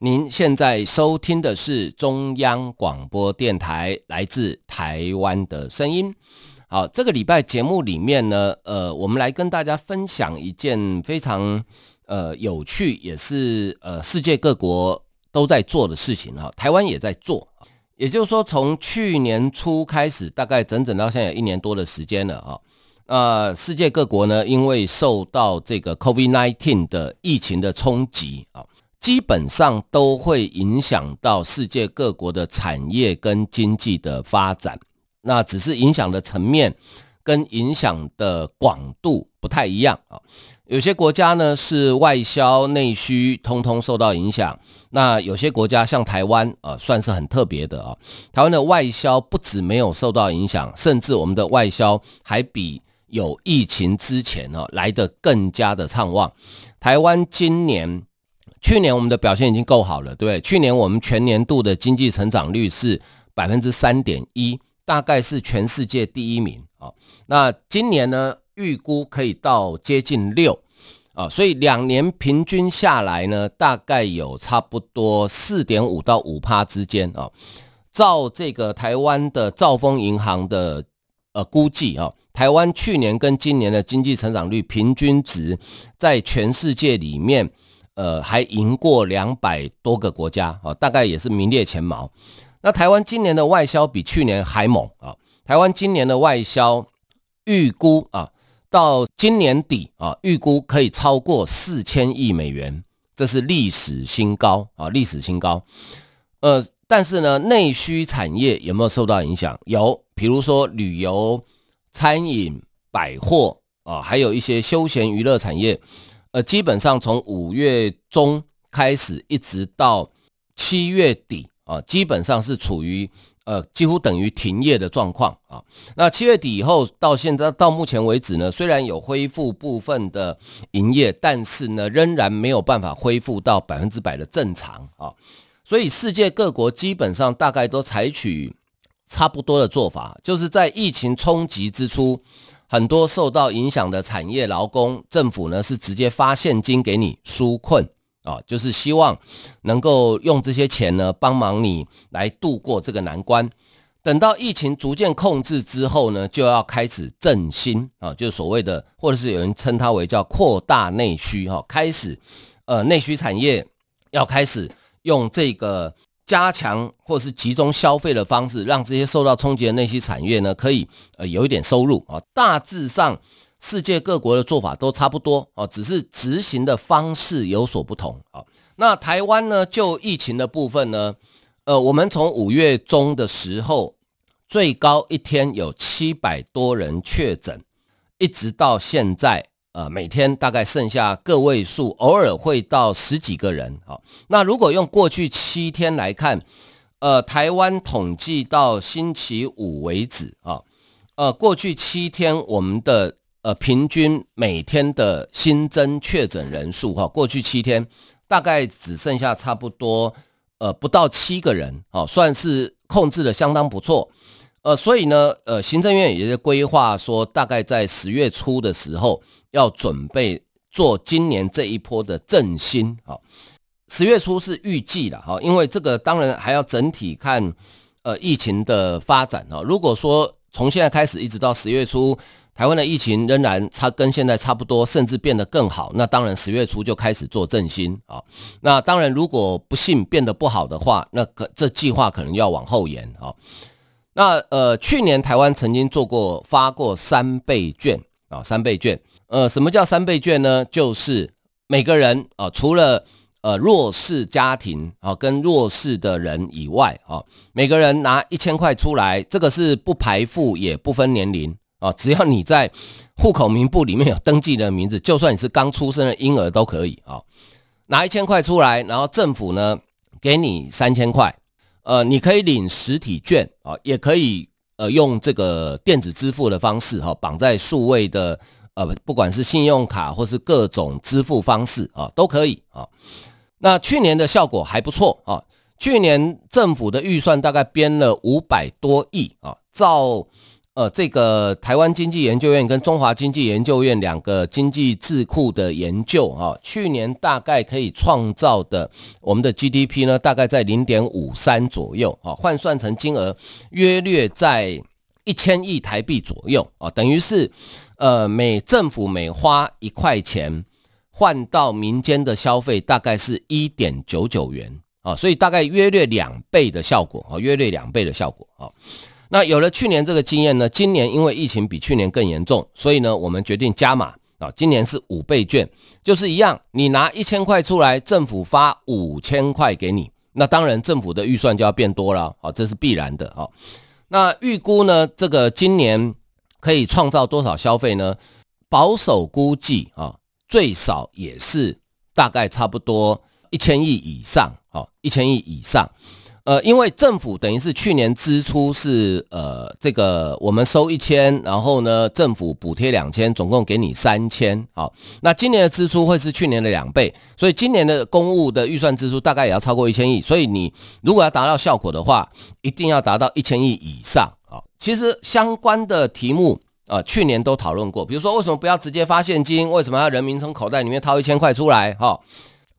您现在收听的是中央广播电台来自台湾的声音。好，这个礼拜节目里面呢，呃，我们来跟大家分享一件非常呃有趣，也是呃世界各国都在做的事情哈，台湾也在做。也就是说，从去年初开始，大概整整到现在有一年多的时间了哈。呃，世界各国呢，因为受到这个 COVID-19 的疫情的冲击啊。基本上都会影响到世界各国的产业跟经济的发展，那只是影响的层面跟影响的广度不太一样啊。有些国家呢是外销内需通通受到影响，那有些国家像台湾啊，算是很特别的啊。台湾的外销不止没有受到影响，甚至我们的外销还比有疫情之前呢来得更加的畅旺。台湾今年。去年我们的表现已经够好了，对不对？去年我们全年度的经济成长率是百分之三点一，大概是全世界第一名啊。那今年呢，预估可以到接近六啊，所以两年平均下来呢，大概有差不多四点五到五趴之间啊。照这个台湾的兆丰银行的呃估计啊，台湾去年跟今年的经济成长率平均值在全世界里面。呃，还赢过两百多个国家啊，大概也是名列前茅。那台湾今年的外销比去年还猛啊！台湾今年的外销预估啊，到今年底啊，预估可以超过四千亿美元，这是历史新高啊，历史新高。呃，但是呢，内需产业有没有受到影响？有，比如说旅游、餐饮、百货啊，还有一些休闲娱乐产业。基本上从五月中开始，一直到七月底啊，基本上是处于呃几乎等于停业的状况啊。那七月底以后到现在到目前为止呢，虽然有恢复部分的营业，但是呢，仍然没有办法恢复到百分之百的正常啊。所以世界各国基本上大概都采取差不多的做法，就是在疫情冲击之初。很多受到影响的产业劳工，政府呢是直接发现金给你纾困啊，就是希望能够用这些钱呢帮忙你来度过这个难关。等到疫情逐渐控制之后呢，就要开始振兴啊，就是所谓的，或者是有人称它为叫扩大内需哈，开始呃内需产业要开始用这个。加强或是集中消费的方式，让这些受到冲击的那些产业呢，可以呃有一点收入啊。大致上，世界各国的做法都差不多啊，只是执行的方式有所不同啊。那台湾呢，就疫情的部分呢，呃，我们从五月中的时候，最高一天有七百多人确诊，一直到现在。呃，每天大概剩下个位数，偶尔会到十几个人。好，那如果用过去七天来看，呃，台湾统计到星期五为止啊，呃，过去七天我们的呃平均每天的新增确诊人数哈，过去七天大概只剩下差不多呃不到七个人，好，算是控制的相当不错。呃，所以呢，呃，行政院也在规划说，大概在十月初的时候。要准备做今年这一波的振兴，啊，十月初是预计的哈，因为这个当然还要整体看，呃，疫情的发展哈。如果说从现在开始一直到十月初，台湾的疫情仍然差跟现在差不多，甚至变得更好，那当然十月初就开始做振兴啊。那当然，如果不幸变得不好的话，那可这计划可能要往后延啊。那呃，去年台湾曾经做过发过三倍券啊，三倍券。呃，什么叫三倍券呢？就是每个人啊、除了呃弱势家庭啊、跟弱势的人以外啊、每个人拿一千块出来，这个是不排富也不分年龄啊、只要你在户口名簿里面有登记的名字，就算你是刚出生的婴儿都可以啊、拿一千块出来，然后政府呢给你三千块，呃，你可以领实体券啊，也可以呃用这个电子支付的方式哈，绑在数位的呃，不管是信用卡或是各种支付方式啊，都可以啊。那去年的效果还不错啊，去年政府的预算大概编了五百多亿啊，照。呃，这个台湾经济研究院跟中华经济研究院两个经济智库的研究啊，去年大概可以创造的我们的 GDP 呢，大概在零点五三左右啊，换算成金额约略在一千亿台币左右啊，等于是呃每政府每花一块钱换到民间的消费大概是一点九九元啊，所以大概约略两倍的效果啊，约略两倍的效果啊。那有了去年这个经验呢，今年因为疫情比去年更严重，所以呢，我们决定加码啊，今年是五倍券，就是一样，你拿一千块出来，政府发五千块给你，那当然政府的预算就要变多了，啊，这是必然的啊。那预估呢，这个今年可以创造多少消费呢？保守估计啊，最少也是大概差不多一千亿以上，好，一千亿以上。呃，因为政府等于是去年支出是呃这个我们收一千，然后呢政府补贴两千，总共给你三千，好，那今年的支出会是去年的两倍，所以今年的公务的预算支出大概也要超过一千亿，所以你如果要达到效果的话，一定要达到一千亿以上啊。其实相关的题目啊，去年都讨论过，比如说为什么不要直接发现金，为什么要人民从口袋里面掏一千块出来？哈，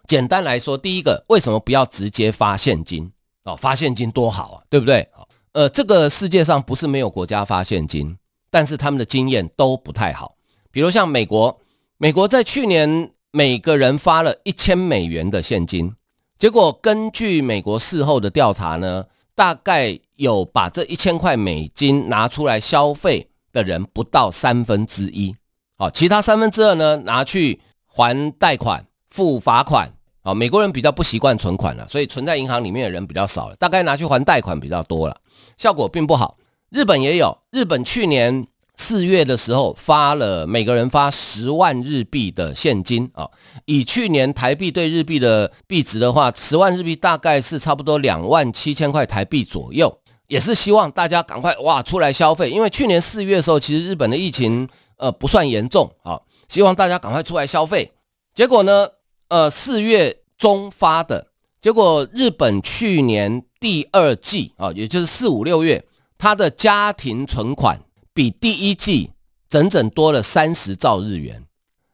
简单来说，第一个为什么不要直接发现金？哦，发现金多好啊，对不对？呃，这个世界上不是没有国家发现金，但是他们的经验都不太好。比如像美国，美国在去年每个人发了一千美元的现金，结果根据美国事后的调查呢，大概有把这一千块美金拿出来消费的人不到三分之一，好，其他三分之二呢，拿去还贷款、付罚款。啊，美国人比较不习惯存款了，所以存在银行里面的人比较少了，大概拿去还贷款比较多了，效果并不好。日本也有，日本去年四月的时候发了每个人发十万日币的现金啊，以去年台币对日币的币值的话，十万日币大概是差不多两万七千块台币左右，也是希望大家赶快哇出来消费，因为去年四月的时候其实日本的疫情呃不算严重啊，希望大家赶快出来消费，结果呢？呃，四月中发的结果，日本去年第二季啊，也就是四五六月，它的家庭存款比第一季整整多了三十兆日元。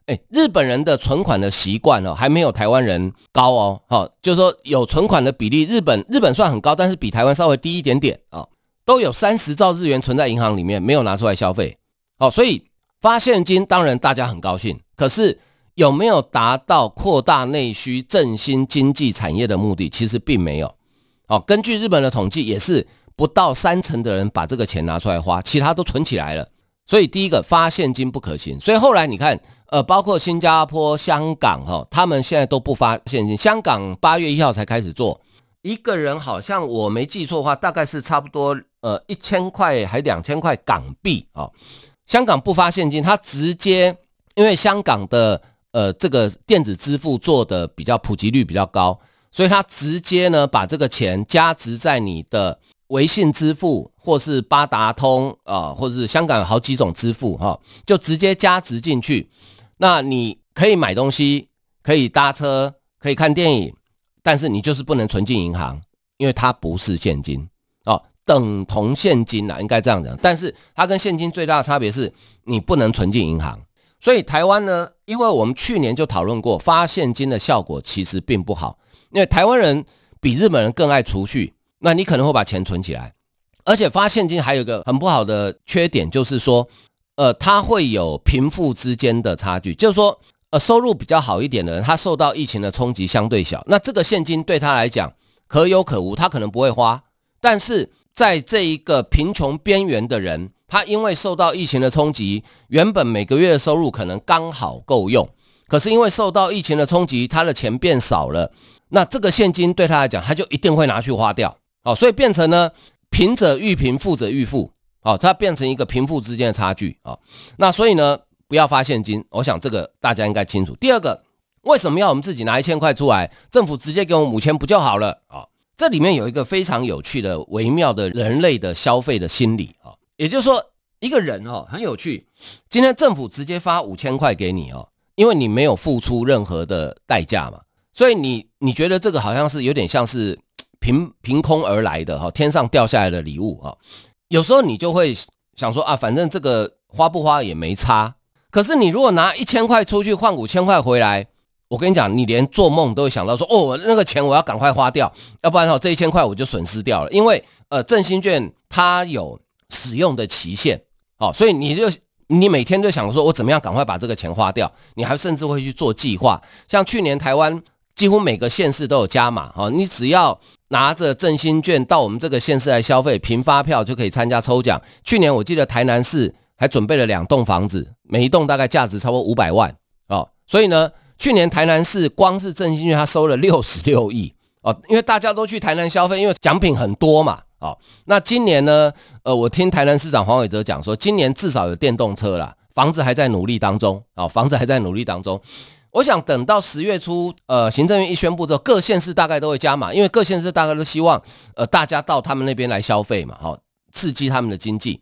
哎，日本人的存款的习惯哦，还没有台湾人高哦。好，就是说有存款的比例，日本日本算很高，但是比台湾稍微低一点点啊，都有三十兆日元存在银行里面，没有拿出来消费。好，所以发现金当然大家很高兴，可是。有没有达到扩大内需、振兴经济产业的目的？其实并没有。好，根据日本的统计，也是不到三成的人把这个钱拿出来花，其他都存起来了。所以第一个发现金不可行。所以后来你看，呃，包括新加坡、香港，哈，他们现在都不发现金。香港八月一号才开始做，一个人好像我没记错的话，大概是差不多呃一千块还两千块港币啊。香港不发现金，他直接因为香港的。呃，这个电子支付做的比较普及率比较高，所以他直接呢把这个钱加值在你的微信支付或是八达通啊，或者是香港有好几种支付哈，就直接加值进去。那你可以买东西，可以搭车，可以看电影，但是你就是不能存进银行，因为它不是现金哦，等同现金啦，应该这样讲。但是它跟现金最大的差别是你不能存进银行。所以台湾呢，因为我们去年就讨论过，发现金的效果其实并不好。因为台湾人比日本人更爱储蓄，那你可能会把钱存起来，而且发现金还有一个很不好的缺点，就是说，呃，它会有贫富之间的差距，就是说，呃，收入比较好一点的人，他受到疫情的冲击相对小，那这个现金对他来讲可有可无，他可能不会花。但是在这一个贫穷边缘的人，他因为受到疫情的冲击，原本每个月的收入可能刚好够用，可是因为受到疫情的冲击，他的钱变少了，那这个现金对他来讲，他就一定会拿去花掉，好，所以变成呢，贫者愈贫，富者愈富，好，它变成一个贫富之间的差距啊，那所以呢，不要发现金，我想这个大家应该清楚。第二个，为什么要我们自己拿一千块出来，政府直接给我们五千不就好了啊？这里面有一个非常有趣的、微妙的人类的消费的心理啊，也就是说，一个人哦很有趣，今天政府直接发五千块给你哦，因为你没有付出任何的代价嘛，所以你你觉得这个好像是有点像是凭凭空而来的哈，天上掉下来的礼物哈，有时候你就会想说啊，反正这个花不花也没差。可是你如果拿一千块出去换五千块回来，我跟你讲，你连做梦都会想到说，哦，那个钱我要赶快花掉，要不然哈这一千块我就损失掉了。因为呃振兴券它有使用的期限，哦，所以你就你每天就想说，我怎么样赶快把这个钱花掉？你还甚至会去做计划。像去年台湾几乎每个县市都有加码，哈，你只要拿着振兴券到我们这个县市来消费，凭发票就可以参加抽奖。去年我记得台南市。还准备了两栋房子，每一栋大概价值超过五百万哦。所以呢，去年台南市光是振兴券，他收了六十六亿哦。因为大家都去台南消费，因为奖品很多嘛。哦，那今年呢？呃，我听台南市长黄伟哲讲说，今年至少有电动车啦，房子还在努力当中哦，房子还在努力当中。我想等到十月初，呃，行政院一宣布之后，各县市大概都会加码，因为各县市大概都希望呃大家到他们那边来消费嘛，好刺激他们的经济，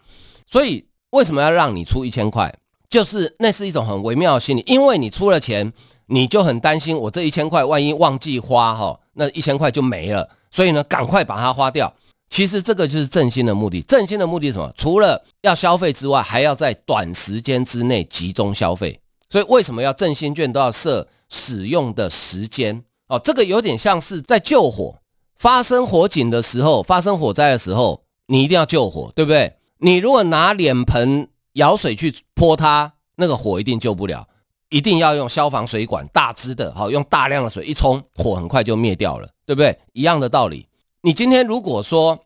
所以。为什么要让你出一千块？就是那是一种很微妙的心理，因为你出了钱，你就很担心，我这一千块万一忘记花哈，那一千块就没了。所以呢，赶快把它花掉。其实这个就是振兴的目的。振兴的目的是什么？除了要消费之外，还要在短时间之内集中消费。所以为什么要振兴券都要设使用的时间？哦，这个有点像是在救火，发生火警的时候，发生火灾的时候，你一定要救火，对不对？你如果拿脸盆舀水去泼它，那个火一定救不了，一定要用消防水管大支的，好，用大量的水一冲，火很快就灭掉了，对不对？一样的道理。你今天如果说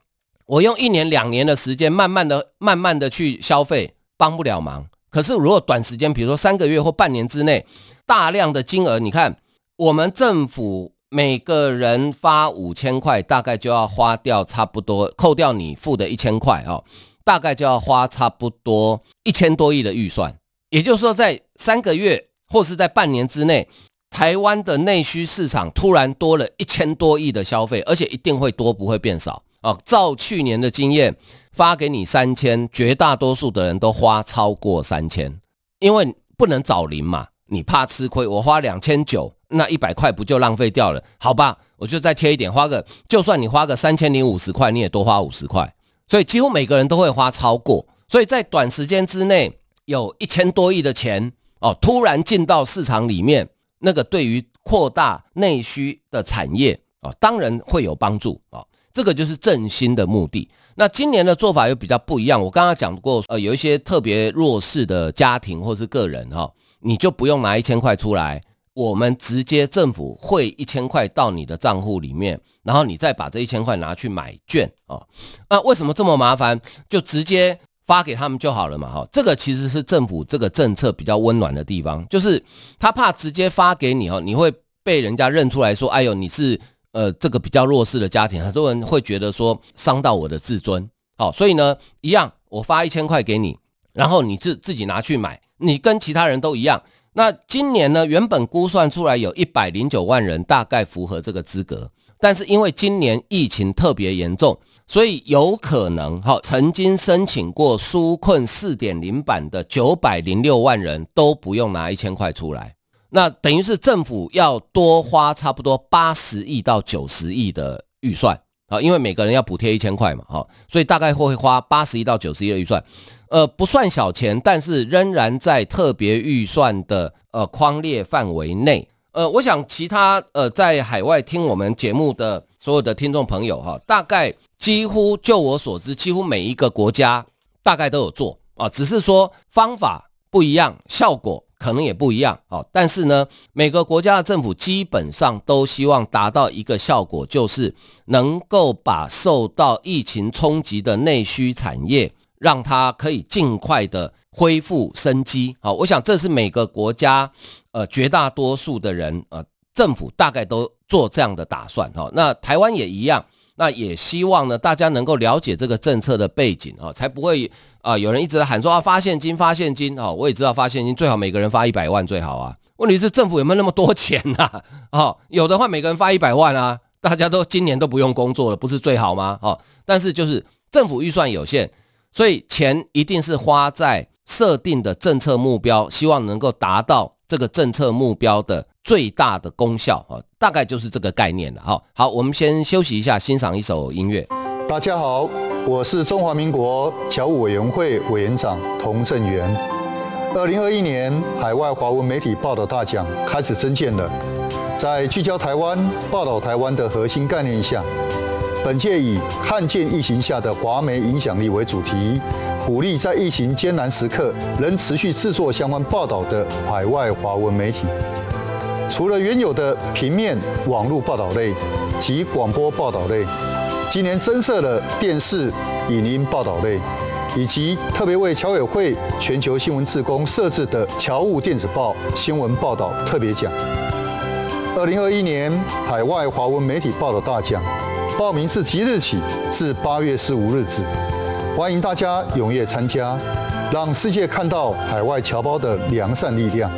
我用一年两年的时间，慢慢的、慢慢的去消费，帮不了忙。可是如果短时间，比如说三个月或半年之内，大量的金额，你看我们政府每个人发五千块，大概就要花掉差不多，扣掉你付的一千块啊。大概就要花差不多一千多亿的预算，也就是说，在三个月或是在半年之内，台湾的内需市场突然多了一千多亿的消费，而且一定会多，不会变少啊！照去年的经验，发给你三千，绝大多数的人都花超过三千，因为不能找零嘛，你怕吃亏。我花两千九，那一百块不就浪费掉了？好吧，我就再贴一点，花个，就算你花个三千零五十块，你也多花五十块。所以几乎每个人都会花超过，所以在短时间之内有一千多亿的钱哦，突然进到市场里面，那个对于扩大内需的产业啊，当然会有帮助啊。这个就是振兴的目的。那今年的做法又比较不一样。我刚刚讲过，呃，有一些特别弱势的家庭或是个人哈，你就不用拿一千块出来。我们直接政府汇一千块到你的账户里面，然后你再把这一千块拿去买券啊。那为什么这么麻烦？就直接发给他们就好了嘛。哈，这个其实是政府这个政策比较温暖的地方，就是他怕直接发给你哈，你会被人家认出来说，哎呦，你是呃这个比较弱势的家庭，很多人会觉得说伤到我的自尊。好，所以呢，一样，我发一千块给你，然后你自自己拿去买，你跟其他人都一样。那今年呢，原本估算出来有一百零九万人大概符合这个资格，但是因为今年疫情特别严重，所以有可能哈，曾经申请过纾困四点零版的九百零六万人都不用拿一千块出来，那等于是政府要多花差不多八十亿到九十亿的预算啊，因为每个人要补贴一千块嘛，哈，所以大概会花八十亿到九十亿的预算。呃，不算小钱，但是仍然在特别预算的呃框列范围内。呃，我想其他呃在海外听我们节目的所有的听众朋友哈，大概几乎就我所知，几乎每一个国家大概都有做啊，只是说方法不一样，效果可能也不一样啊。但是呢，每个国家的政府基本上都希望达到一个效果，就是能够把受到疫情冲击的内需产业。让它可以尽快的恢复生机，好，我想这是每个国家，呃，绝大多数的人，呃，政府大概都做这样的打算，哈，那台湾也一样，那也希望呢，大家能够了解这个政策的背景，哈，才不会啊，有人一直在喊说啊，发现金，发现金，哈，我也知道发现金最好每个人发一百万最好啊，问题是政府有没有那么多钱呐？啊，有的话每个人发一百万啊，大家都今年都不用工作了，不是最好吗？哦，但是就是政府预算有限，所以钱一定是花在设定的政策目标，希望能够达到这个政策目标的最大的功效啊，大概就是这个概念了。哈，好，我们先休息一下，欣赏一首音乐。大家好，我是中华民国侨务委员会委员长童振源。二零二一年海外华文媒体报道大奖开始征件了，在聚焦台湾、报道台湾的核心概念下，本届以看见疫情下的华媒影响力为主题，鼓励在疫情艰难时刻仍持续制作相关报道的海外华文媒体。除了原有的平面、网络报道类及广播报道类。今年增设了电视、影音报道类，以及特别为侨委会全球新闻志工设置的侨务电子报新闻报道特别奖。二零二一年海外华文媒体报道大奖，报名自即日起至八月十五日止，欢迎大家踊跃参加，让世界看到海外侨胞的良善力量。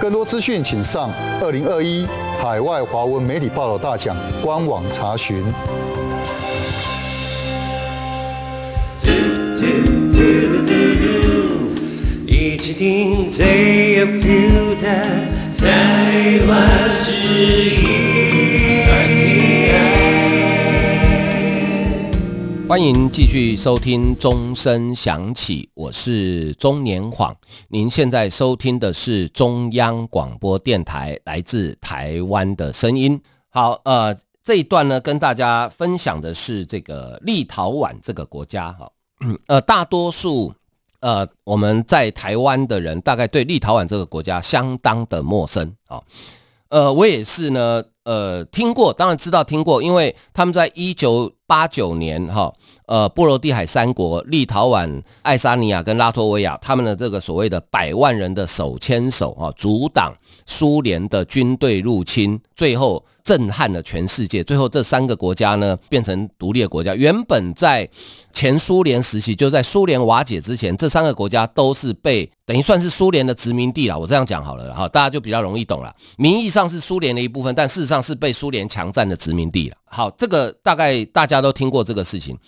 更多资讯请上二零二一海外华文媒体报道大奖官网查询。一起听最有 feel 的台湾之音。欢迎继续收听钟声响起，我是钟年晃。您现在收听的是中央广播电台来自台湾的声音。好，呃，这一段呢，跟大家分享的是这个立陶宛这个国家，哈。呃，大多数呃，我们在台湾的人大概对立陶宛这个国家相当的陌生啊。呃，我也是呢，呃，听过，当然知道听过，因为他们在一九八九年哈，呃，波罗的海三国立陶宛、爱沙尼亚跟拉脱维亚，他们的这个所谓的百万人的手牵手哈，阻挡苏联的军队入侵，最后。震撼了全世界。最后，这三个国家呢，变成独立的国家。原本在前苏联时期，就在苏联瓦解之前，这三个国家都是被等于算是苏联的殖民地了。我这样讲好了，哈，大家就比较容易懂了。名义上是苏联的一部分，但事实上是被苏联强占的殖民地了。好，这个大概大家都听过这个事情。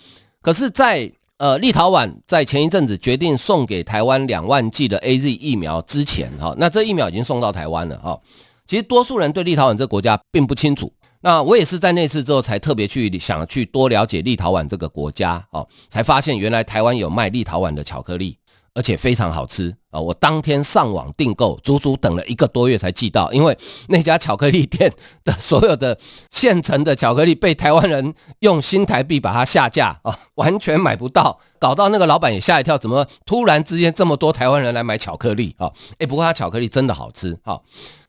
可是在，呃立陶宛在前一阵子决定送给台湾两万剂的 AZ 疫苗之前，哈，那这疫苗已经送到台湾了，哈。其实多数人对立陶宛这个国家并不清楚。那我也是在那次之后才特别去想去多了解立陶宛这个国家哦，才发现原来台湾有卖立陶宛的巧克力，而且非常好吃啊！我当天上网订购，足足等了一个多月才寄到，因为那家巧克力店的所有的现成的巧克力被台湾人用新台币把它下架啊，完全买不到，搞到那个老板也吓一跳，怎么突然之间这么多台湾人来买巧克力啊？诶，不过它巧克力真的好吃哈。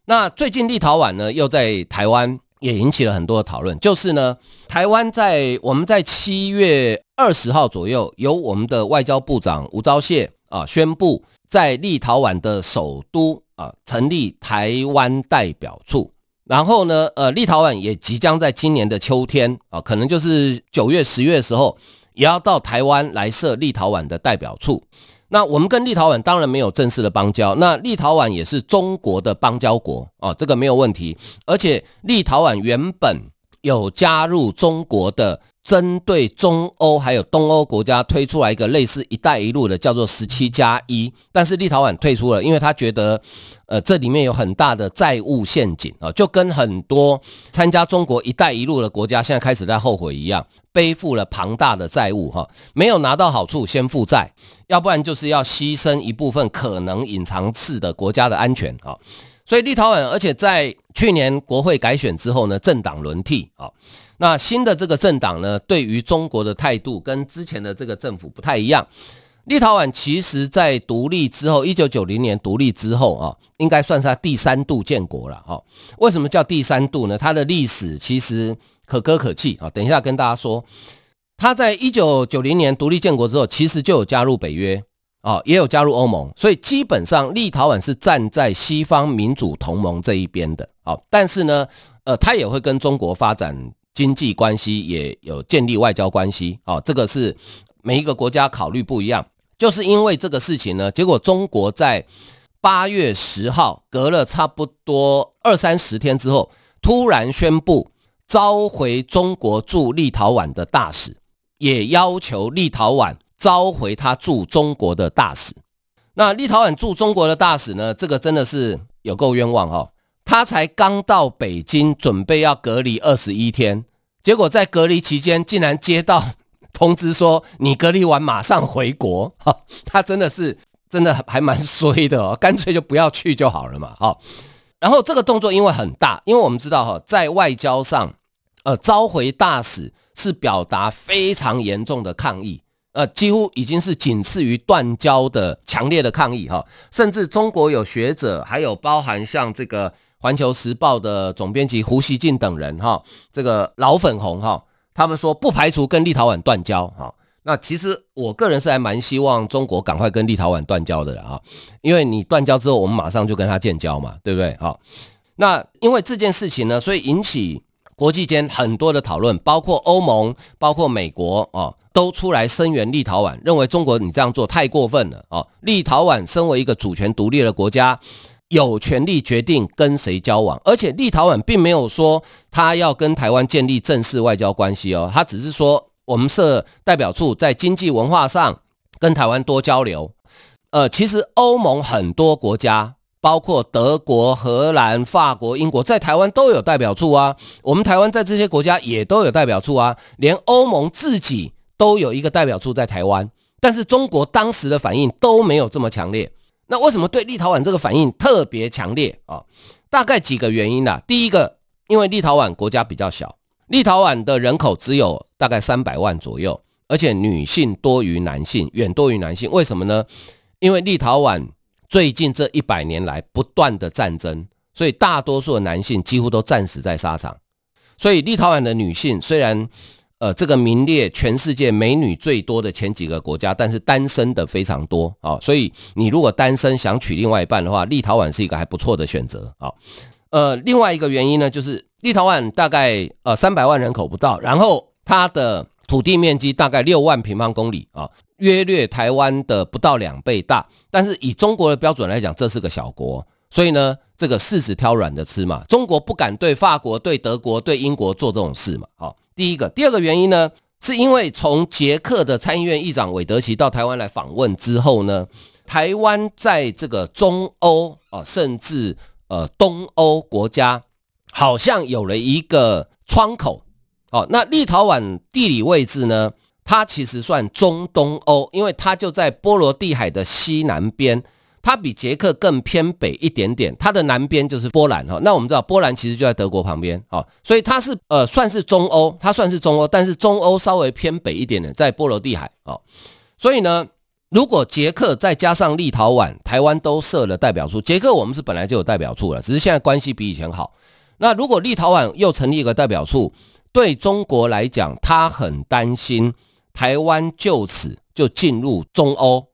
那最近立陶宛呢，又在台湾也引起了很多的讨论。就是呢，台湾在我们在七月二十号左右，由我们的外交部长吴钊燮啊宣布，在立陶宛的首都啊成立台湾代表处。然后呢，呃，立陶宛也即将在今年的秋天啊，可能就是九月、十月的时候，也要到台湾来设立陶宛的代表处。那我们跟立陶宛当然没有正式的邦交，那立陶宛也是中国的邦交国啊，这个没有问题。而且立陶宛原本有加入中国的，针对中欧还有东欧国家推出来一个类似“一带一路”的，叫做“十七加一”，但是立陶宛退出了，因为他觉得，呃，这里面有很大的债务陷阱啊，就跟很多参加中国“一带一路”的国家现在开始在后悔一样，背负了庞大的债务哈，没有拿到好处先负债，要不然就是要牺牲一部分可能隐藏式的国家的安全啊，所以立陶宛，而且在去年国会改选之后呢，政党轮替啊。那新的这个政党呢，对于中国的态度跟之前的这个政府不太一样。立陶宛其实在独立之后，一九九零年独立之后啊，应该算是他第三度建国了哈。为什么叫第三度呢？它的历史其实可歌可泣啊。等一下跟大家说，他在一九九零年独立建国之后，其实就有加入北约啊，也有加入欧盟，所以基本上立陶宛是站在西方民主同盟这一边的。好，但是呢，呃，他也会跟中国发展。经济关系也有建立外交关系，哦，这个是每一个国家考虑不一样。就是因为这个事情呢，结果中国在八月十号，隔了差不多二三十天之后，突然宣布召回中国驻立陶宛的大使，也要求立陶宛召回他驻中国的大使。那立陶宛驻中国的大使呢？这个真的是有够冤枉哈！他才刚到北京，准备要隔离二十一天，结果在隔离期间竟然接到通知说，你隔离完马上回国哈！他真的是真的还蛮衰的哦，干脆就不要去就好了嘛哈。然后这个动作因为很大，因为我们知道哈，在外交上，呃，召回大使是表达非常严重的抗议，呃，几乎已经是仅次于断交的强烈的抗议哈。甚至中国有学者，还有包含像这个《环球时报》的总编辑胡锡进等人哈，这个老粉红哈，他们说不排除跟立陶宛断交哈。那其实我个人是还蛮希望中国赶快跟立陶宛断交的啊，因为你断交之后，我们马上就跟他建交嘛，对不对？好，那因为这件事情呢，所以引起国际间很多的讨论，包括欧盟、包括美国啊，都出来声援立陶宛，认为中国你这样做太过分了啊！立陶宛身为一个主权独立的国家，有权利决定跟谁交往，而且立陶宛并没有说他要跟台湾建立正式外交关系哦，他只是说。我们设代表处在经济文化上跟台湾多交流。呃，其实欧盟很多国家，包括德国、荷兰、法国、英国，在台湾都有代表处啊。我们台湾在这些国家也都有代表处啊。连欧盟自己都有一个代表处在台湾，但是中国当时的反应都没有这么强烈。那为什么对立陶宛这个反应特别强烈啊？大概几个原因啦。第一个，因为立陶宛国家比较小。立陶宛的人口只有大概三百万左右，而且女性多于男性，远多于男性。为什么呢？因为立陶宛最近这一百年来不断的战争，所以大多数的男性几乎都战死在沙场。所以立陶宛的女性虽然呃这个名列全世界美女最多的前几个国家，但是单身的非常多啊。所以你如果单身想娶另外一半的话，立陶宛是一个还不错的选择啊。呃，另外一个原因呢，就是。立陶宛大概呃三百万人口不到，然后它的土地面积大概六万平方公里啊，约略台湾的不到两倍大。但是以中国的标准来讲，这是个小国，所以呢，这个柿子挑软的吃嘛。中国不敢对法国、对德国、对英国做这种事嘛。好，第一个，第二个原因呢，是因为从捷克的参议院议长韦德奇到台湾来访问之后呢，台湾在这个中欧啊，甚至呃东欧国家。好像有了一个窗口，哦，那立陶宛地理位置呢？它其实算中东欧，因为它就在波罗的海的西南边，它比捷克更偏北一点点，它的南边就是波兰哈。那我们知道波兰其实就在德国旁边，哦，所以它是呃算是中欧，它算是中欧，但是中欧稍微偏北一点点，在波罗的海哦。所以呢，如果捷克再加上立陶宛、台湾都设了代表处，捷克我们是本来就有代表处了，只是现在关系比以前好。那如果立陶宛又成立一个代表处，对中国来讲，他很担心台湾就此就进入中欧，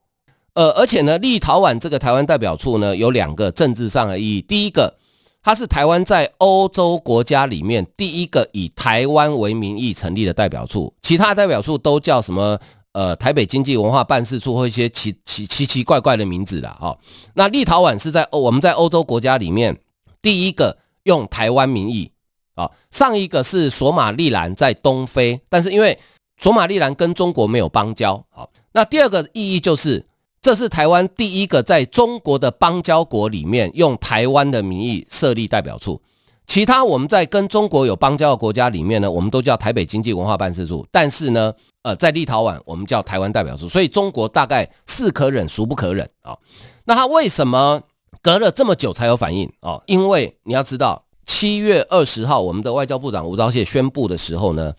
呃，而且呢，立陶宛这个台湾代表处呢，有两个政治上的意义。第一个，它是台湾在欧洲国家里面第一个以台湾为名义成立的代表处，其他代表处都叫什么？呃，台北经济文化办事处或一些奇奇奇奇怪怪的名字啦。哈。那立陶宛是在欧我们在欧洲国家里面第一个。用台湾名义啊，上一个是索马利兰在东非，但是因为索马利兰跟中国没有邦交，好，那第二个意义就是，这是台湾第一个在中国的邦交国里面用台湾的名义设立代表处，其他我们在跟中国有邦交的国家里面呢，我们都叫台北经济文化办事处，但是呢，呃，在立陶宛我们叫台湾代表处，所以中国大概是可忍孰不可忍啊，那他为什么？隔了这么久才有反应哦，因为你要知道，七月二十号我们的外交部长吴钊燮宣布的时候呢，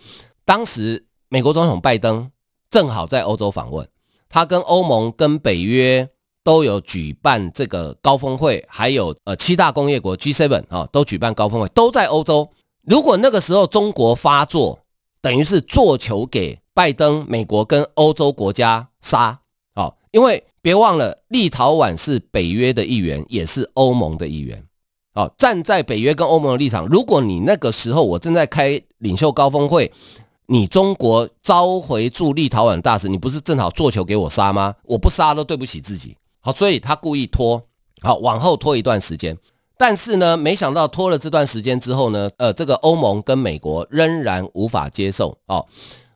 当时美国总统拜登正好在欧洲访问，他跟欧盟、跟北约都有举办这个高峰会，还有呃七大工业国 G7 啊都举办高峰会，都在欧洲。如果那个时候中国发作，等于是做球给拜登、美国跟欧洲国家杀啊，因为。别忘了，立陶宛是北约的一员，也是欧盟的一员。哦，站在北约跟欧盟的立场，如果你那个时候我正在开领袖高峰会，你中国召回驻立陶宛大使，你不是正好做球给我杀吗？我不杀都对不起自己。好，所以他故意拖，好，往后拖一段时间。但是呢，没想到拖了这段时间之后呢，呃，这个欧盟跟美国仍然无法接受哦。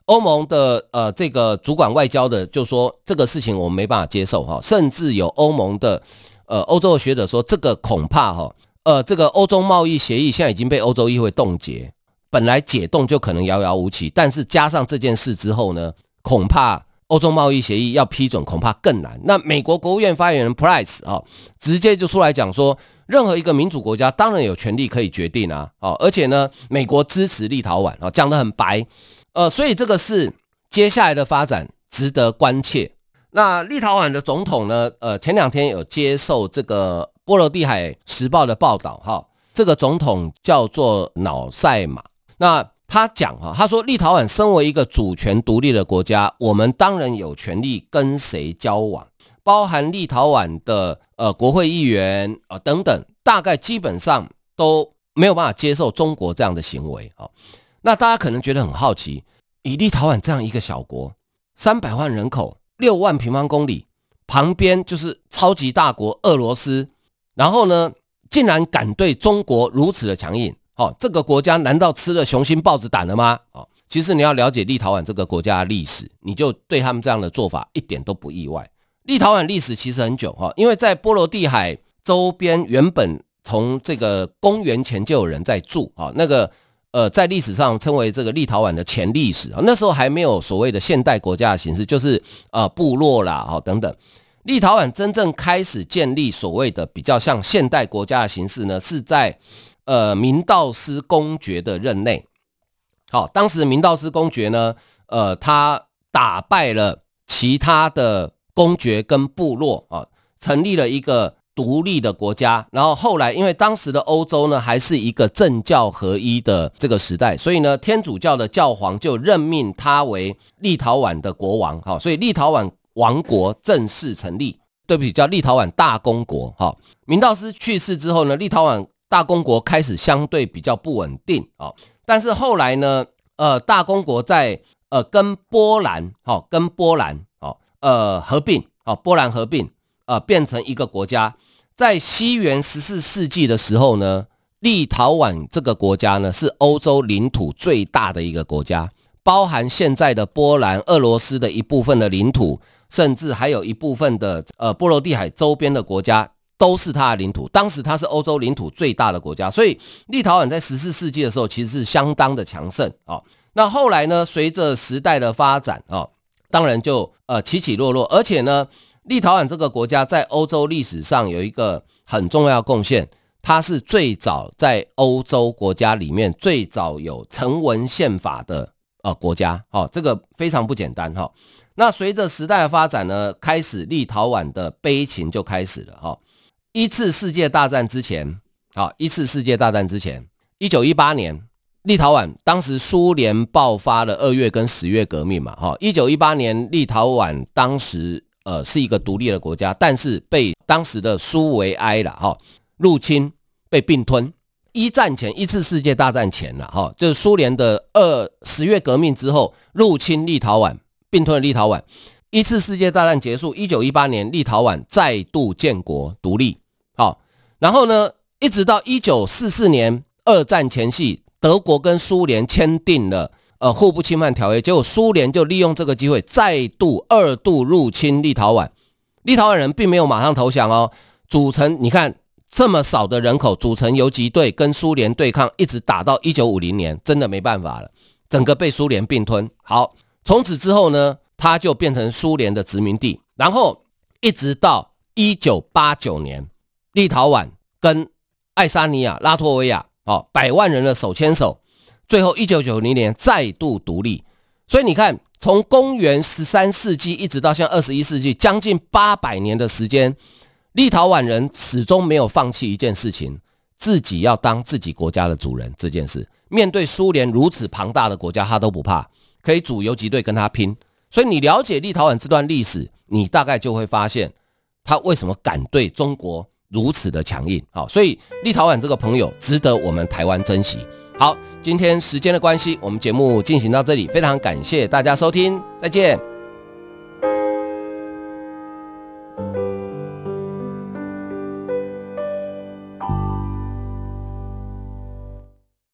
欧盟的呃这个主管外交的就说这个事情我们没办法接受哈，甚至有欧盟的呃欧洲的学者说这个恐怕哈呃这个欧洲贸易协议现在已经被欧洲议会冻结，本来解冻就可能遥遥无期，但是加上这件事之后呢，恐怕欧洲贸易协议要批准恐怕更难。那美国国务院发言人 Price 啊直接就出来讲说，任何一个民主国家当然有权利可以决定啊，哦而且呢美国支持立陶宛啊讲得很白。呃，所以这个是接下来的发展值得关切。那立陶宛的总统呢？呃，前两天有接受这个波罗的海时报的报道，哈，这个总统叫做瑙塞马。那他讲哈，他说立陶宛身为一个主权独立的国家，我们当然有权利跟谁交往，包含立陶宛的呃国会议员啊、等等，大概基本上都没有办法接受中国这样的行为啊。那大家可能觉得很好奇，以立陶宛这样一个小国，三百万人口，六万平方公里，旁边就是超级大国俄罗斯，然后呢，竟然敢对中国如此的强硬，哦，这个国家难道吃了雄心豹子胆了吗？哦，其实你要了解立陶宛这个国家的历史，你就对他们这样的做法一点都不意外。立陶宛历史其实很久哈，因为在波罗的海周边，原本从这个公元前就有人在住啊，那个。呃，在历史上称为这个立陶宛的前历史啊，那时候还没有所谓的现代国家的形式，就是呃部落啦，哈等等。立陶宛真正开始建立所谓的比较像现代国家的形式呢，是在呃明道斯公爵的任内。好，当时明道斯公爵呢，呃，他打败了其他的公爵跟部落啊，成立了一个。独立的国家，然后后来因为当时的欧洲呢还是一个政教合一的这个时代，所以呢天主教的教皇就任命他为立陶宛的国王，哈，所以立陶宛王国正式成立，对不起，叫立陶宛大公国，哈。明道斯去世之后呢，立陶宛大公国开始相对比较不稳定，啊，但是后来呢，呃，大公国在呃跟波兰，哈，跟波兰，哦，呃合并，哦，波兰合并，呃变成一个国家。在西元十四世纪的时候呢，立陶宛这个国家呢是欧洲领土最大的一个国家，包含现在的波兰、俄罗斯的一部分的领土，甚至还有一部分的呃波罗的海周边的国家都是它的领土。当时它是欧洲领土最大的国家，所以立陶宛在十四世纪的时候其实是相当的强盛啊。那后来呢，随着时代的发展啊，当然就呃起起落落，而且呢。立陶宛这个国家在欧洲历史上有一个很重要贡献，它是最早在欧洲国家里面最早有成文宪法的呃国家，哦，这个非常不简单哈。那随着时代的发展呢，开始立陶宛的悲情就开始了哈。一次世界大战之前，好，一次世界大战之前，一九一八年，立陶宛当时苏联爆发了二月跟十月革命嘛，哈，一九一八年立陶宛当时。呃，是一个独立的国家，但是被当时的苏维埃了哈入侵，被并吞。一战前，一次世界大战前了哈，就是苏联的二十月革命之后入侵立陶宛，并吞了立陶宛。一次世界大战结束，一九一八年，立陶宛再度建国独立。好，然后呢，一直到一九四四年二战前夕，德国跟苏联签订了。呃，互不侵犯条约，结果苏联就利用这个机会，再度二度入侵立陶宛。立陶宛人并没有马上投降哦，组成你看这么少的人口，组成游击队跟苏联对抗，一直打到一九五零年，真的没办法了，整个被苏联并吞。好，从此之后呢，它就变成苏联的殖民地，然后一直到一九八九年，立陶宛跟爱沙尼亚、拉脱维亚，哦，百万人的手牵手。最后，一九九零年再度独立，所以你看，从公元十三世纪一直到现在二十一世纪，将近八百年的时间，立陶宛人始终没有放弃一件事情：自己要当自己国家的主人。这件事，面对苏联如此庞大的国家，他都不怕，可以组游击队跟他拼。所以你了解立陶宛这段历史，你大概就会发现，他为什么敢对中国如此的强硬。好，所以立陶宛这个朋友值得我们台湾珍惜。好，今天时间的关系，我们节目进行到这里，非常感谢大家收听，再见。